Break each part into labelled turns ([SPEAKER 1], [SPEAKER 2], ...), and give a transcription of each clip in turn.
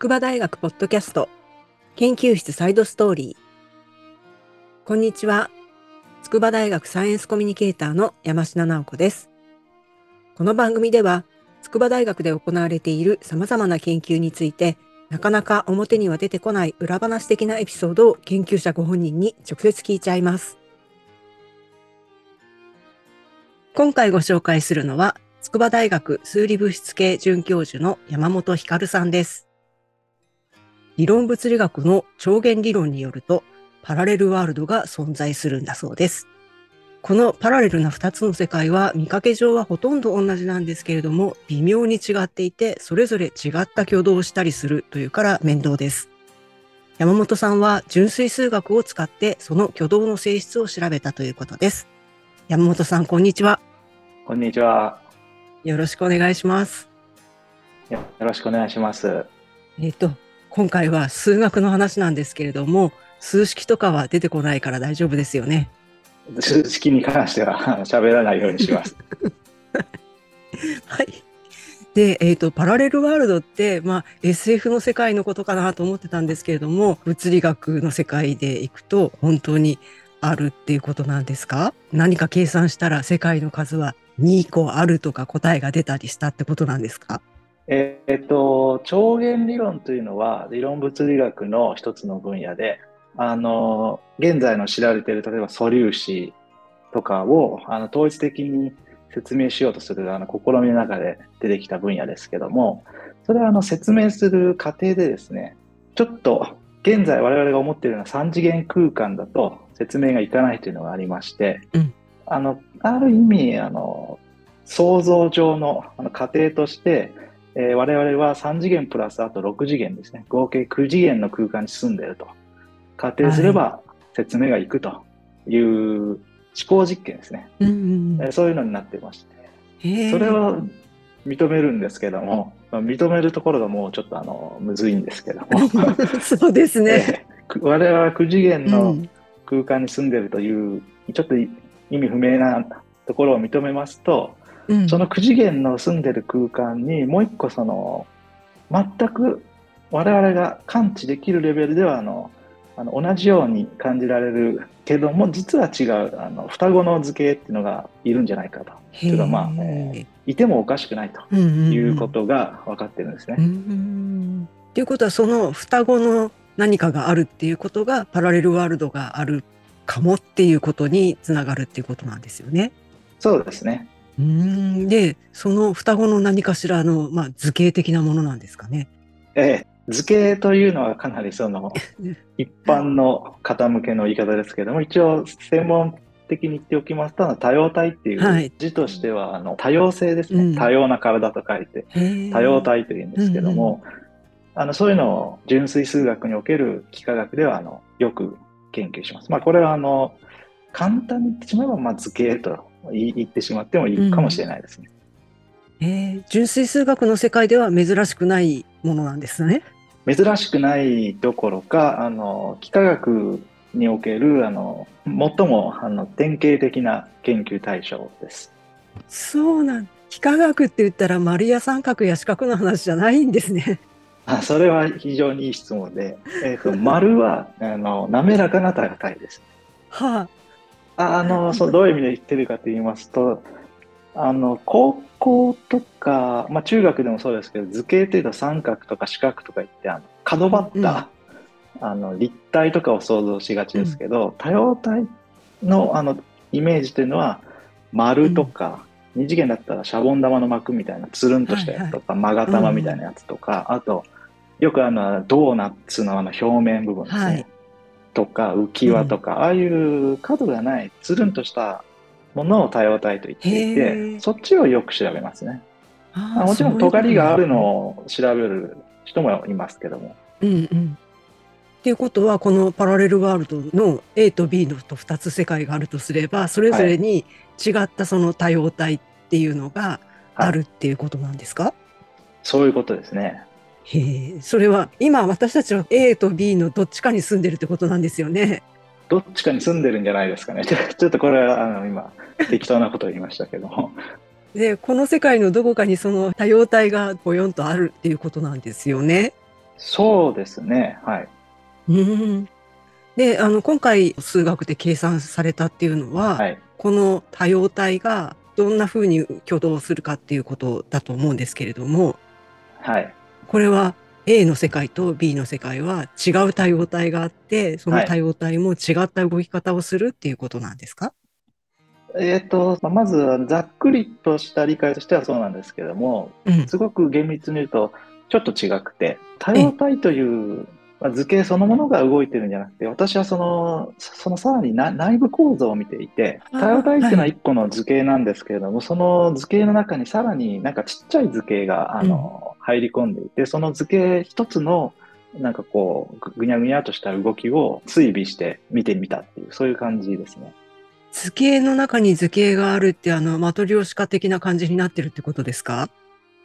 [SPEAKER 1] 筑波大学ポッドキャスト。研究室サイドストーリー。こんにちは。筑波大学サイエンスコミュニケーターの山下直子です。この番組では筑波大学で行われている様々な研究についてなかなか表には出てこない裏話的なエピソードを研究者ご本人に直接聞いちゃいます。今回ご紹介するのは筑波大学数理物質系准教授の山本光さんです。理論物理学の超弦理論によると、パラレルワールドが存在するんだそうです。このパラレルな2つの世界は見かけ上はほとんど同じなんですけれども、微妙に違っていて、それぞれ違った挙動をしたりするというから面倒です。山本さんは純粋数学を使ってその挙動の性質を調べたということです。山本さん、こんにちは。
[SPEAKER 2] こんにちは。
[SPEAKER 1] よろしくお願いします。
[SPEAKER 2] よろしくお願いします。
[SPEAKER 1] えっ、と、今回は数学の話なんですけれども、数式とかは出てこないから大丈夫ですよね。
[SPEAKER 2] 数式に関しては 喋らないようにします。
[SPEAKER 1] はい。で、えっ、ー、と、パラレルワールドって、まあ、SF の世界のことかなと思ってたんですけれども、物理学の世界でいくと、本当にあるっていうことなんですか？何か計算したら世界の数は2個あるとか答えが出たりしたってことなんですか？
[SPEAKER 2] えっと、超弦理論というのは理論物理学の一つの分野で、あの、現在の知られている、例えば素粒子とかをあの統一的に説明しようとするあの試みの中で出てきた分野ですけども、それはあの説明する過程でですね、ちょっと現在我々が思っているような3次元空間だと説明がいかないというのがありまして、うん、あの、ある意味、あの、想像上のあの過程として、えー、我々は3次元プラスあと6次元ですね。合計9次元の空間に住んでいると。仮定すれば説明がいくという思考実験ですね。うんうんえー、そういうのになっていまして。それは認めるんですけども、まあ、認めるところがもうちょっとあの、むずいんですけども。
[SPEAKER 1] そうですね。
[SPEAKER 2] えー、我々は9次元の空間に住んでいるという、ちょっと意味不明なところを認めますと、うん、その9次元の住んでる空間にもう一個その全く我々が感知できるレベルではあのあの同じように感じられるけども実は違うあの双子の図形っていうのがいるんじゃないかと。というかまあ、えー、いてもおかしくないということが分かってるんですね。
[SPEAKER 1] ということはその双子の何かがあるっていうことがパラレルワールドがあるかもっていうことにつながるっていうことなんですよね。
[SPEAKER 2] そうですね。
[SPEAKER 1] うん。でその双子の何かしらの、まあ、図形的なものなんですかね。
[SPEAKER 2] ええ、図形というのはかなりその 一般の方向けの言い方ですけども一応専門的に言っておきますと多様体っていう字としては、あの多様性ですね、うん、多様な体と書いて多様体というんですけども、うんうん、あのそういうのを純粋数学における幾何学ではあのよく研究します。まあ、これはあの簡単に言ってしまえば、まあ、図形と言ってしまってもいいかもしれないですね。
[SPEAKER 1] うん、えー、純粋数学の世界では珍しくないものなんですね。
[SPEAKER 2] 珍しくないどころか、あの幾何学におけるあの最もあの典型的な研究対象です。
[SPEAKER 1] そうなん幾何学って言ったら丸や三角や四角の話じゃないんですね。
[SPEAKER 2] あそれは非常にいい質問で、えーと、丸はあの滑らかな体です。はあ、あの そうどういう意味で言ってるかと言いますとあの高校とか、まあ、中学でもそうですけど図形というと三角とか四角とか言ってあの角張った、うん、あの立体とかを想像しがちですけど、うん、多様体のあのイメージというのは丸とか、二次元だったらシャボン玉の膜みたいなつるんとしたやつとか、はいはい、玉みたいなやつとか、うん、あとよくあのドーナツのあの表面部分ですね、はい、とか浮き輪とか、うん、ああいう角がないつるんとしたものを多様体と言っていてそっちをよく調べますね。あもちろん尖りがあるのを調べる人もいますけども。うんうん
[SPEAKER 1] っていうことはこのパラレルワールドの A と B のと2つ世界があるとすればそれぞれに違ったその多様体っていうのがあるっていうことなんですか、はい、
[SPEAKER 2] そういうことですね。
[SPEAKER 1] へえ、それは今私たちは A と B のどっちかに住んでるってことなんですよね。
[SPEAKER 2] どっちかに住んでるんじゃないですかね。ちょっとこれはあの今 適当なことを言いましたけども。
[SPEAKER 1] でこの世界のどこかにその多様体がぼよんとあるっていうことなんですよね。
[SPEAKER 2] そうですね。はい。
[SPEAKER 1] うん。で、あの、今回数学で計算されたっていうのは、
[SPEAKER 2] はい。
[SPEAKER 1] この多様体がどんな風に挙動するかっていうことだと思うんですけれども、
[SPEAKER 2] はい。
[SPEAKER 1] これは A の世界と B の世界は違う多様体があって、その多様体も違った動き方をするっていうことなんですか、
[SPEAKER 2] えっ、と、まあまずはざっくりとした理解としてはそうなんですけども、
[SPEAKER 1] うん。
[SPEAKER 2] すごく厳密に言うと、ちょっと違くて、多様体という、まあ図形そのものが動いてるんじゃなくて、私はその、そのさらにな内部構造を見ていて、多様体っていうのは
[SPEAKER 1] はい
[SPEAKER 2] 一個の図形なんですけれども、その図形の中にさらになんかちっちゃい図形が、あの、入り込んでいて、その図形一つの、なんかこう、ぐぐにゃぐにゃとした動きを追尾して見てみたっていう、そういう感じですね。
[SPEAKER 1] 図形の中に図形があるって、あの、マトリョーシカ的な感じになってるってことですか？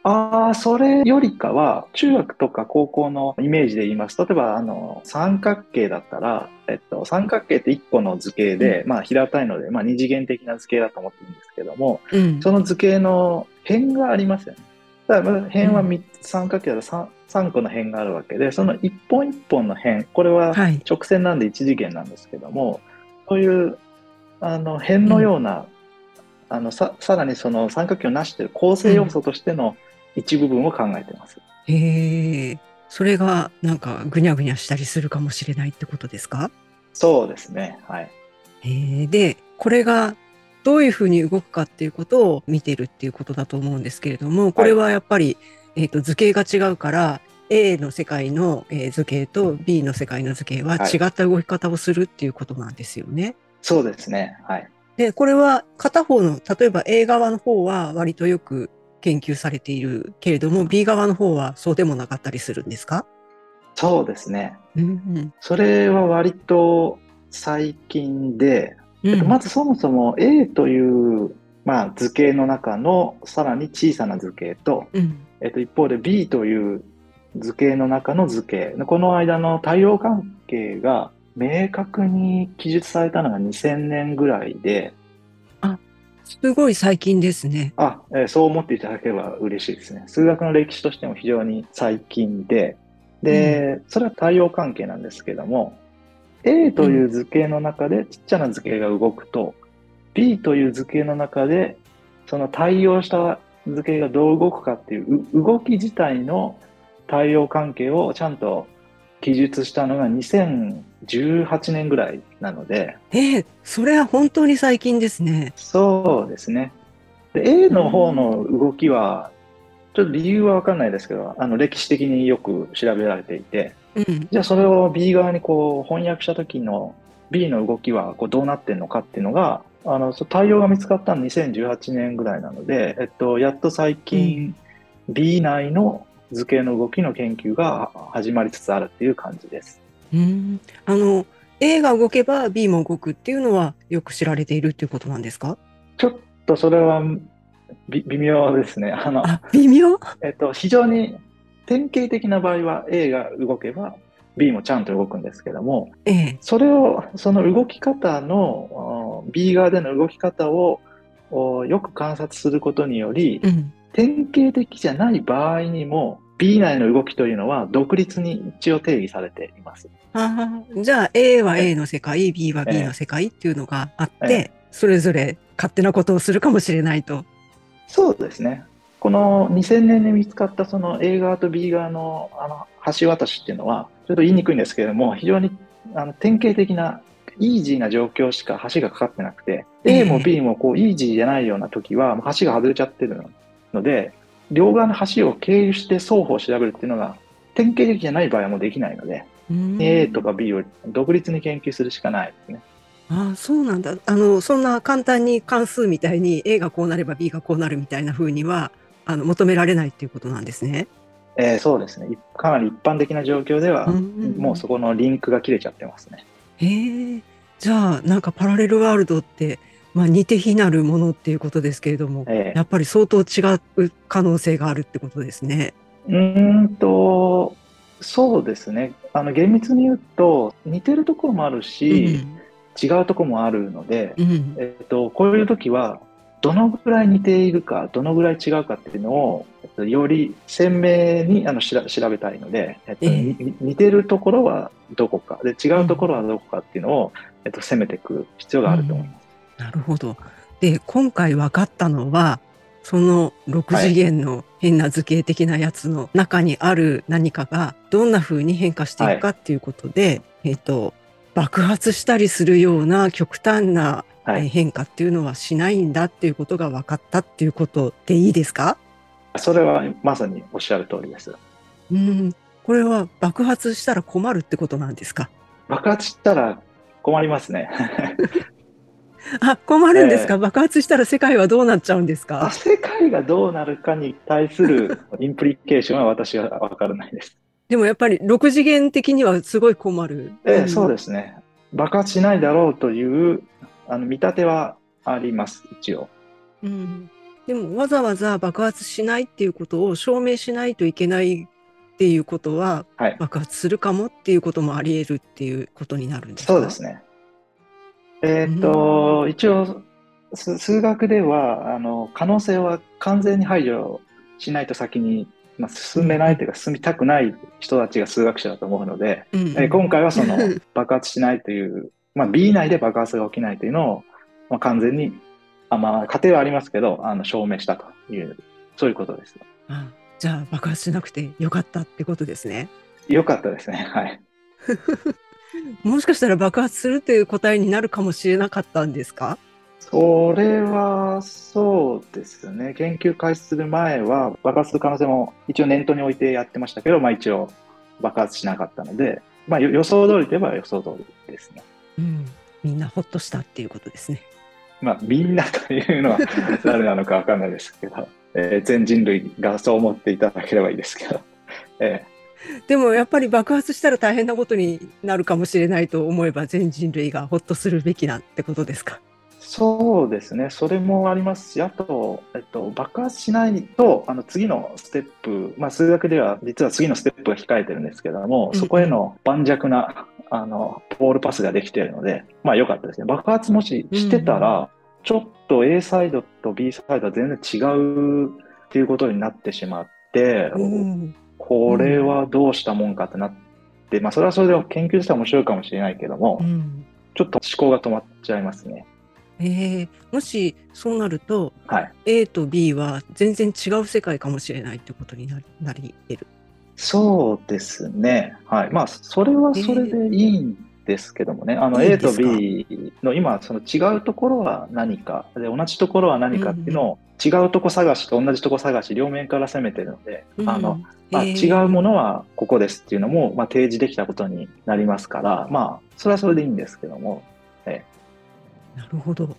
[SPEAKER 2] ああ、それよりかは、中学とか高校のイメージで言いますと、例えば、あの、三角形だったら、えっと、三角形って一個の図形で、まあ、平たいので、まあ、二次元的な図形だと思ってるんですけども、
[SPEAKER 1] うん。
[SPEAKER 2] その図形の辺がありますよね。だから、辺は三角形だと三三個の辺があるわけで、その一本一本の辺、これは
[SPEAKER 1] はい。
[SPEAKER 2] 直線なんで一次元なんですけども、そういう、あの、辺のような、あの、さ、さらにその三角形を成している構成要素としての一部分を考えています。
[SPEAKER 1] へえ。それがなんかぐにゃぐにゃしたりするかもしれないってことですか？
[SPEAKER 2] そうですね。はい。
[SPEAKER 1] へえ。で、これがどういうふうに動くかっていうことを見てるっていうことだと思うんですけれども、これはやっぱり、えっと図形が違うから、A の世界のえー図形と B の世界の図形は
[SPEAKER 2] はい
[SPEAKER 1] 違った動き方をするっていうことなんですよね。
[SPEAKER 2] そうですね。はい。
[SPEAKER 1] で、これは片方の、例えば A 側の方は割とよく研究されているけれども、B 側の方はそうでもなかったりするんですか？
[SPEAKER 2] そうですね。
[SPEAKER 1] うん
[SPEAKER 2] それは割と最近で、
[SPEAKER 1] うん。
[SPEAKER 2] えっとまずそもそも A という、まあ、図形の中のさらに小さな図形と、
[SPEAKER 1] うん。
[SPEAKER 2] えっと、一方で B という図形の中の図形、この間の対応関係が明確に記述されたのが2000年ぐらいで、
[SPEAKER 1] すごい最近ですね。
[SPEAKER 2] あ、えーそう思っていただければ嬉しいですね。数学の歴史としても非常に最近で、で、それは対応関係なんですけども、A という図形の中でちっちゃな図形が動くと、B という図形の中でその対応した図形がどう動くかっていうう動き自体の対応関係をちゃんと記述したのが2018年ぐらいなので、
[SPEAKER 1] ええそれは本当に最近ですね。
[SPEAKER 2] そうですね。で A の方の動きは、ちょっと理由はわかんないですけど、あの歴史的によく調べられていて、
[SPEAKER 1] うん。
[SPEAKER 2] じゃあそれを B 側にこう翻訳した時の B の動きはこうどうなってんのかっていうのが、あの、対応が見つかったの2018年ぐらいなので、えっと、やっと最近 B 内の図形の動きの研究が始まりつつあるっていう感じです。
[SPEAKER 1] うん。あの、A が動けば B も動くっていうのはよく知られているっていうことなんですか？
[SPEAKER 2] ちょっとそれはび微妙ですね。あの、
[SPEAKER 1] あ、微妙？
[SPEAKER 2] えっと、非常に典型的な場合は A が動けば B もちゃんと動くんですけども、
[SPEAKER 1] ええ。
[SPEAKER 2] それを、その動き方の、お B 側での動き方をおよく観察することにより、
[SPEAKER 1] うん。
[SPEAKER 2] 典型的じゃない場合にも B 内の動きというのは独立に一応定義されています。
[SPEAKER 1] じゃあ A は A の世界、B は B の世界っていうのがあって、
[SPEAKER 2] え
[SPEAKER 1] それぞれ勝手なことをするかもしれないと。
[SPEAKER 2] そうですね。この2000年に見つかったその A 側と B 側のあの橋渡しっていうのは、ちょっと言いにくいんですけれども、非常にあの典型的なイージーな状況しか橋がかかってなくて、
[SPEAKER 1] ええ
[SPEAKER 2] A も B もこうイージーじゃないような時は橋が外れちゃってるので、両側の橋を経由して双方を調べるっていうのが典型的じゃない場合はもうできないので、
[SPEAKER 1] うん
[SPEAKER 2] A とか B を独立に研究するしかないですね。
[SPEAKER 1] ああ、そうなんだ。あの、そんな簡単に関数みたいに A がこうなれば B がこうなるみたいな風には、あの、求められないっていうことなんですね。
[SPEAKER 2] えーそうですね。いかなり一般的な状況では、
[SPEAKER 1] うん
[SPEAKER 2] もうそこのリンクが切れちゃってますね。
[SPEAKER 1] へえ。じゃあ、なんかパラレルワールドって、まあ似て非なるものっていうことですけれども、
[SPEAKER 2] え
[SPEAKER 1] やっぱり相当違う可能性があるってことですね。
[SPEAKER 2] ーうーんと、そうですね。あの、厳密に言うと、似てるところもあるし、違うところもあるので、
[SPEAKER 1] うん。うん。
[SPEAKER 2] えっと、こういう時は、どのぐらい似ているか、どのぐらい違うかっていうのを、より鮮明にあのしら調べたいので、えっと
[SPEAKER 1] ええ
[SPEAKER 2] に似てるところはどこかで違うところはどこかっていうのを、えっと、攻めていく必要があると思います。
[SPEAKER 1] なるほど。で、今回分かったのは、その6次元の変な図形的なやつの中にある何かがどんな風に変化していくかっていうことで、えっ、と、爆発したりするような極端な変化っていうのはしないんだっていうことが分かったっていうことでいいですか？
[SPEAKER 2] それはまさにおっしゃる通りです。
[SPEAKER 1] うん。これは爆発したら困るってことなんですか？
[SPEAKER 2] 爆発したら困りますね。
[SPEAKER 1] あ、困るんですか、爆発したら世界はどうなっちゃうんです
[SPEAKER 2] あ
[SPEAKER 1] か
[SPEAKER 2] 世界がどうなるかに対するインプリケーションは私は分からないです。
[SPEAKER 1] でもやっぱり6次元的にはすごい困る。
[SPEAKER 2] ええそう
[SPEAKER 1] す。
[SPEAKER 2] ですね。爆発しないだろうというあの見立てはあります、一応。
[SPEAKER 1] うん。でもわざわざ爆発しないっていうことを証明しないといけないっていうことは
[SPEAKER 2] はい。
[SPEAKER 1] 爆発するかもっていうこともあり得るっていうことになるんですか？
[SPEAKER 2] そうですね。えーっと、一応、す数学では、あの、可能性は完全に排除しないと先に、まあ、進めないというか、進みたくない人たちが数学者だと思うので、
[SPEAKER 1] うんうん
[SPEAKER 2] えー今回はその 爆発しないという、まあ、B 内で爆発が起きないというのを、まあ、完全に、あまあ、過程はありますけど、あの証明したという、そういうことです。
[SPEAKER 1] あじゃあ爆発しなくてよかったってことですね。
[SPEAKER 2] よかったですね。はい。
[SPEAKER 1] もしかしたら爆発するという答えになるかもしれなかったんですか？
[SPEAKER 2] それはそうですね。研究開始する前は爆発する可能性も一応念頭に置いてやってましたけど、まあ一応爆発しなかったので、まあよ予想通りといえば予想通りですね。
[SPEAKER 1] うん。みんなほっとしたっていうことですね。
[SPEAKER 2] まあみんなというのは誰なのかわかんないですけど、えー全人類がそう思っていただければいいですけど、え
[SPEAKER 1] でもやっぱり爆発したら大変なことになるかもしれないと思えば全人類がほっとするべきなんてことですか？
[SPEAKER 2] そうですね、それもありますし、あと、えっと、爆発しないと、あの次のステップ、まあ、数学では実は次のステップが控えてるんですけども、
[SPEAKER 1] うん
[SPEAKER 2] そこへの盤石なあのボールパスができているので、まあ良かったですね。爆発もししてたら、ちょっと A サイドと B サイドは全然違うっていうことになってしまって、
[SPEAKER 1] うん
[SPEAKER 2] これはどうしたもんかってなって、まあそれはそれで研究としては面白いかもしれないけども、
[SPEAKER 1] うん
[SPEAKER 2] ちょっと思考が止まっちゃいますね。
[SPEAKER 1] えーもしそうなると
[SPEAKER 2] はい。
[SPEAKER 1] A と B は全然違う世界かもしれないってことになりなり得る。
[SPEAKER 2] そうですね。はい。まあ、それはそれでいいんですけどもね。あの、
[SPEAKER 1] いいん
[SPEAKER 2] A と B の今、その違うところは何か、で、同じところは何かっていうのを、違うとこ探しと同じとこ探し、両面から攻めてるので、あの、まあ、
[SPEAKER 1] えー
[SPEAKER 2] 違うものはここですっていうのも、まあ、提示できたことになりますから、まあ、それはそれでいいんですけども、
[SPEAKER 1] なるほど。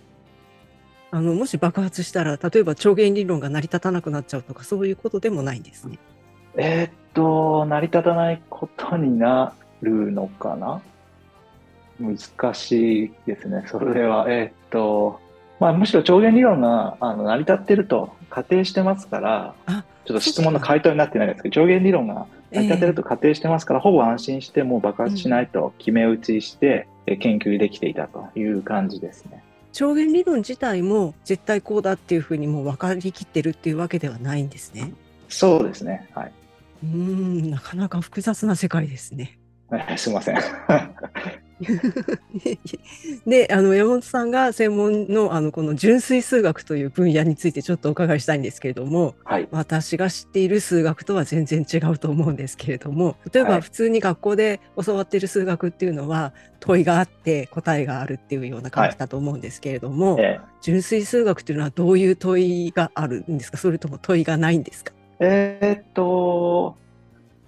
[SPEAKER 1] あのもし爆発したら例えば超弦理論が成り立たなくなっちゃうとかそういうことでもないんですね。
[SPEAKER 2] えーっと、成り立たないことになるのかな？難しいですね。それは、えーっと、まあ、むしろ超弦理論があの成り立ってると仮定してますから、
[SPEAKER 1] あ
[SPEAKER 2] ちょっと質問の回答になってないですけど、超弦理論が成り立ってると仮定してますから、ほぼ安心してもう爆発しないと決め打ちして、え研究できていたという感じですね。
[SPEAKER 1] 超弦理論自体も絶対こうだっていうふうにもう分かりきってるっていうわけではないんですね。
[SPEAKER 2] そうですね。はい。
[SPEAKER 1] うーんなかなか複雑な世界ですね。
[SPEAKER 2] は いすいません。
[SPEAKER 1] であの山本さんが専門のあのこの純粋数学という分野についてちょっとお伺いしたいんですけれども
[SPEAKER 2] はい。
[SPEAKER 1] 私が知っている数学とは全然違うと思うんですけれども例え
[SPEAKER 2] はい
[SPEAKER 1] ば普通に学校で教わっている数学っていうのは問いがあって答えがあるっていうような感じだと思うんですけれども、
[SPEAKER 2] え
[SPEAKER 1] 純粋数学っていうのはどういう問いがあるんですか？それとも問いがないんですか？
[SPEAKER 2] ーえーっと、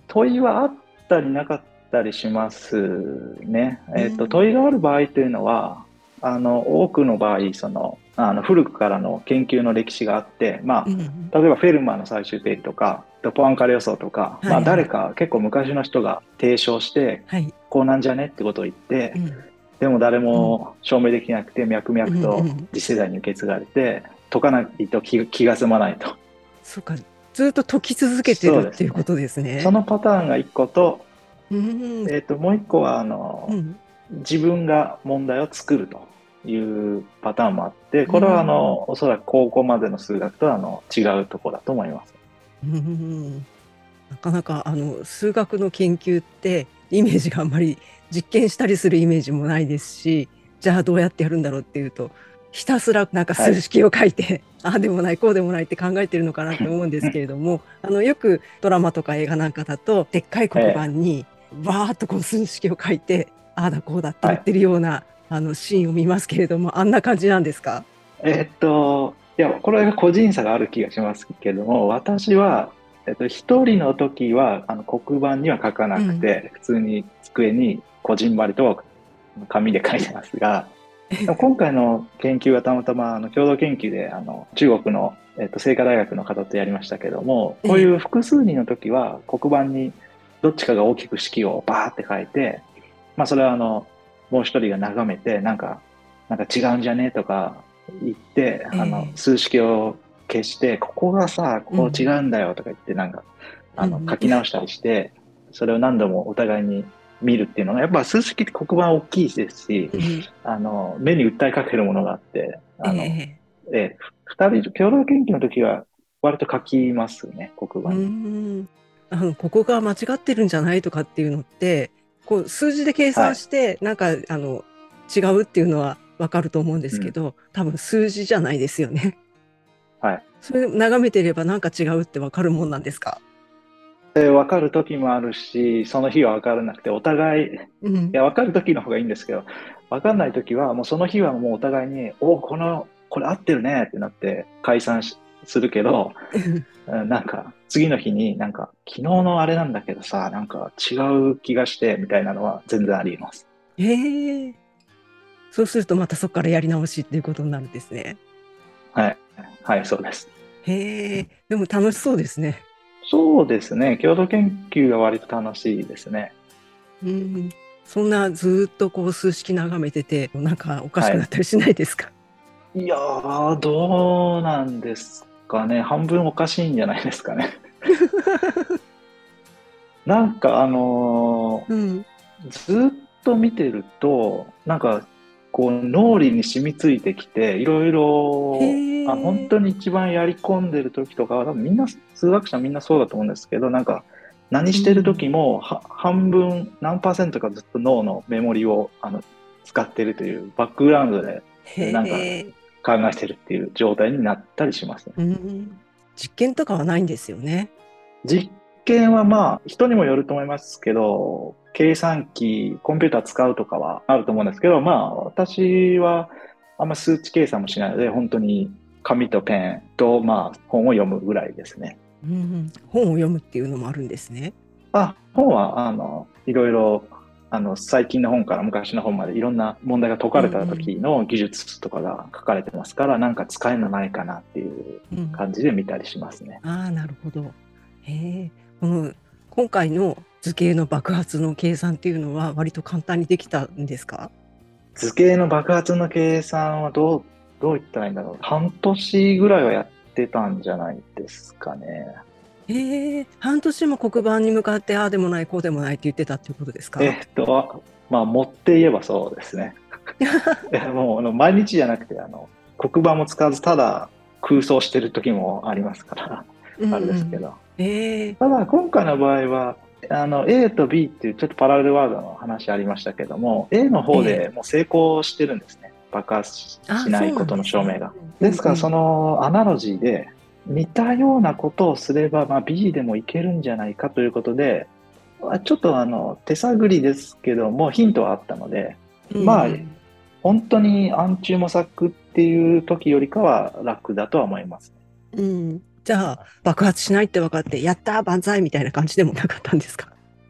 [SPEAKER 2] 問いはあったりなかったりしますね。えーっと、
[SPEAKER 1] うん。
[SPEAKER 2] 問いがある場合というのは、あの、多くの場合、その、あの古くからの研究の歴史があって、まあ、
[SPEAKER 1] うん
[SPEAKER 2] 例えばフェルマーの最終定理とか、ポアンカレ予想とか、まあ、
[SPEAKER 1] はい。
[SPEAKER 2] 誰か結構昔の人が提唱して、
[SPEAKER 1] はい、
[SPEAKER 2] こうなんじゃねってことを言って、
[SPEAKER 1] うん。
[SPEAKER 2] でも誰も証明できなくて、脈々と次世代に受け継がれて、解かないと気気が済まないと。
[SPEAKER 1] そうかずっと解き続けてるっていうことですね。
[SPEAKER 2] そのパターンが1個と、
[SPEAKER 1] うん
[SPEAKER 2] えっ、と、もう1個は、あの、
[SPEAKER 1] うん。
[SPEAKER 2] 自分が問題を作るというパターンもあって、これはあの、おそらく高校までの数学とはあの違うところだと思います。
[SPEAKER 1] うんなかなかあの数学の研究ってイメージがあんまり実験したりするイメージもないですしじゃあどうやってやるんだろうっていうとひたすらなんか数式を書いて、ああでもないこうでもないって考えてるのかなって思うんですけれども あのよくドラマとか映画なんかだとでっかい黒板にわーっとこう数式を書いてああだこうだって言ってるような、あのシーンを見ますけれどもあんな感じなんですか？
[SPEAKER 2] えっと、いや、これが個人差がある気がしますけども、私は、えっと、一人の時は、あの、黒板には書かなくて、普通に机にこじんまりと紙で書いてますが、今回の研究はたまたまあの共同研究であの中国の、えっと、清華大学の方とやりましたけどもこういう複数人の時は黒板にどっちかが大きく式をバーって書いて、まあ、それはあのもう一人が眺めてなんかなんか違うんじゃねとか言って、あの数式を消してここがさここ違うんだよとか言ってなんか、あの書き直したりしてそれを何度もお互いに見るっていうのが、やっぱ数式って黒板大きいですし、うん、あの、目に訴えかけるものがあって、あの、えー、え二人、共同研究の時は割と書きますね、黒板に。
[SPEAKER 1] あの、ここが間違ってるんじゃないとかっていうのって、こう、数字で計算して、はい、なんか、あの、違うっていうのはわかると思うんですけど、うん、多分数字じゃないですよね。
[SPEAKER 2] はい。
[SPEAKER 1] それ眺めてればなんか違うってわかるもんなんですか？
[SPEAKER 2] えー、分かる時もあるし、その日は分からなくて、お互い、うん、いや、分かる時の方がいいんですけど、分かんない時は、もうその日はもうお互いに、おこの、これ合ってるねってなって解散するけど、なんか、次の日になんか、昨日のあれなんだけどさ、なんか違う気がして、みたいなのは全然あります。
[SPEAKER 1] へえ。そうするとまたそこからやり直しっていうことになるんですね。
[SPEAKER 2] はい。はい、そうです。
[SPEAKER 1] へえ。でも楽しそうですね。
[SPEAKER 2] そうですね。共同研究が割と楽しいですね。
[SPEAKER 1] うん。そんなずっとこう数式眺めてて、なんかおかしくなったりしないですか、は
[SPEAKER 2] い、いやー、どうなんですかね。半分おかしいんじゃないですかね。なんかあのーうん、ずっと見てると、なんかこう脳裏に染みついてきていろいろあ本当に一番やり込んでる時とかは多分みんな数学者みんなそうだと思うんですけどなんか何してる時も、うん、半分何パーセントかずっと脳のメモリをあの使ってるというバックグラウンドでなんか考えてるっていう状態になったりしますね。
[SPEAKER 1] 実験とかはないんですよね。
[SPEAKER 2] 実験はまあ人にもよると思いますけど計算機、コンピューター使うとかはあると思うんですけど、まあ、私はあんま数値計算もしないので、本当に紙とペンと、まあ、本を読むぐらいですね。
[SPEAKER 1] うん、本を読むっていうのもあるんですね。
[SPEAKER 2] あ、本は、あの、いろいろ、あの、最近の本から昔の本までいろんな問題が解かれた時の技術とかが書かれてますから、うん、なんか使えるのないかなっていう感じで見たりしますね。
[SPEAKER 1] うん、ああ、なるほど。へえ。この今回の図形の爆発の計算っていうのは割と簡単にできたんですか？
[SPEAKER 2] 図形の爆発の計算はどう、どう言ったらいいんだろう。半年ぐらいはやってたんじゃないですかね。
[SPEAKER 1] ええー、半年も黒板に向かってああでもないこうでもないって言ってたっていうことですか？
[SPEAKER 2] えっと、まあ持って言えばそうですね。いやもうあの毎日じゃなくてあの黒板も使わずただ空想してる時もありますから、あれですけど。
[SPEAKER 1] えー、
[SPEAKER 2] ただ今回の場合はあの A と B っていうちょっとパラレルワードの話ありましたけども A の方でもう成功してるんですね、えー、爆発しないことの証明が。です、からそのアナロジーで似たようなことをすれば、まあ、B でもいけるんじゃないかということでちょっとあの手探りですけどもヒントはあったので、うん、まあ本当に暗中模索っていう時よりかは楽だとは思います。
[SPEAKER 1] うん、じゃあ爆発しないって分かってやったー万歳みたいな感じでもなかったんですか？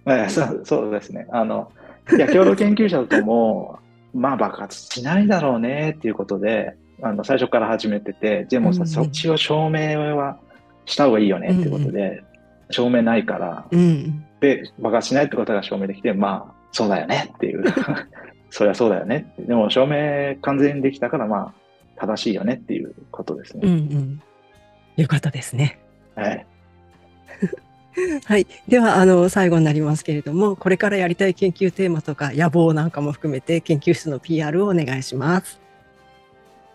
[SPEAKER 2] ええ、そうそうですね。あのいや共同研究者とも まあ爆発しないだろうねっていうことであの最初から始めててでもさ、うんうん、そっちを証明はした方がいいよねっていうことで、うんうん、証明ないから、うん、で爆発しないってことが証明できてまあそうだよねっていう。そりゃそうだよねでも証明完全にできたからまあ正しいよねっていうことですね。
[SPEAKER 1] うんうんよかったですね。
[SPEAKER 2] はい。
[SPEAKER 1] はい。では、あの、最後になりますけれども、これからやりたい研究テーマとか野望なんかも含めて、研究室の PR をお願いします。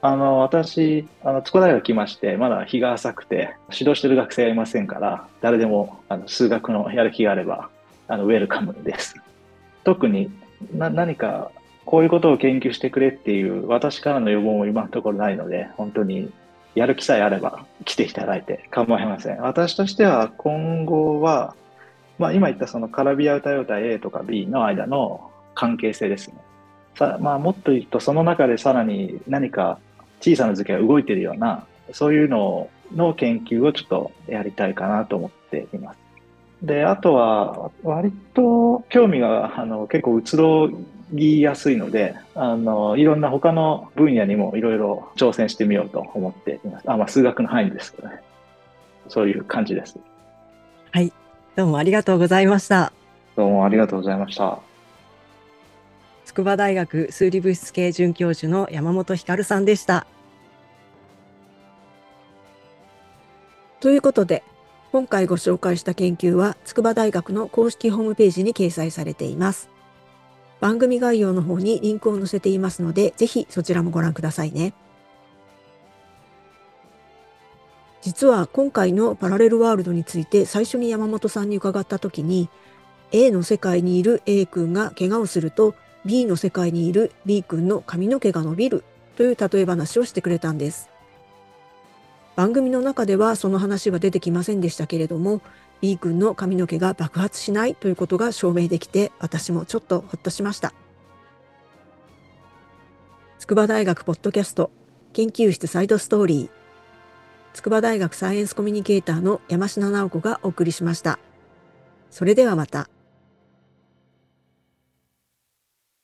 [SPEAKER 2] あの、私、あの、筑波大学来まして、まだ日が浅くて、指導してる学生はいませんから、誰でも、あの、数学のやる気があれば、あの、ウェルカムです。特にな、何か、こういうことを研究してくれっていう、私からの要望も今のところないので、本当に、やる気さえあれば来ていただいて構いません。私としては、今後は、まあ、今言ったそのカラビア歌謡体 A とか B の間の関係性ですね。さまあ、もっと言うと、その中でさらに何か小さな図形が動いているような、そういうのの研究をちょっとやりたいかなと思っています。で、あとは、割と興味があの結構移ろぎやすいので、あの、いろんな他の分野にもいろいろ挑戦してみようと思っています。あ、まあ、数学の範囲ですけどね。そういう感じです。
[SPEAKER 1] はい。どうもありがとうございました。
[SPEAKER 2] どうもありがとうございました。
[SPEAKER 1] 筑波大学数理物質系准教授の山本光さんでした。ということで、今回ご紹介した研究は筑波大学の公式ホームページに掲載されています。番組概要の方にリンクを載せていますので、ぜひそちらもご覧くださいね。実は今回のパラレルワールドについて最初に山本さんに伺った時に A の世界にいる A 君が怪我をすると B の世界にいる B 君の髪の毛が伸びるという例え話をしてくれたんです。番組の中ではその話は出てきませんでしたけれども B 君の髪の毛が爆発しないということが証明できて私もちょっとほっとしました。筑波大学ポッドキャスト研究室サイドストーリー筑波大学サイエンスコミュニケーターの山科直子がお送りしました。それではまた。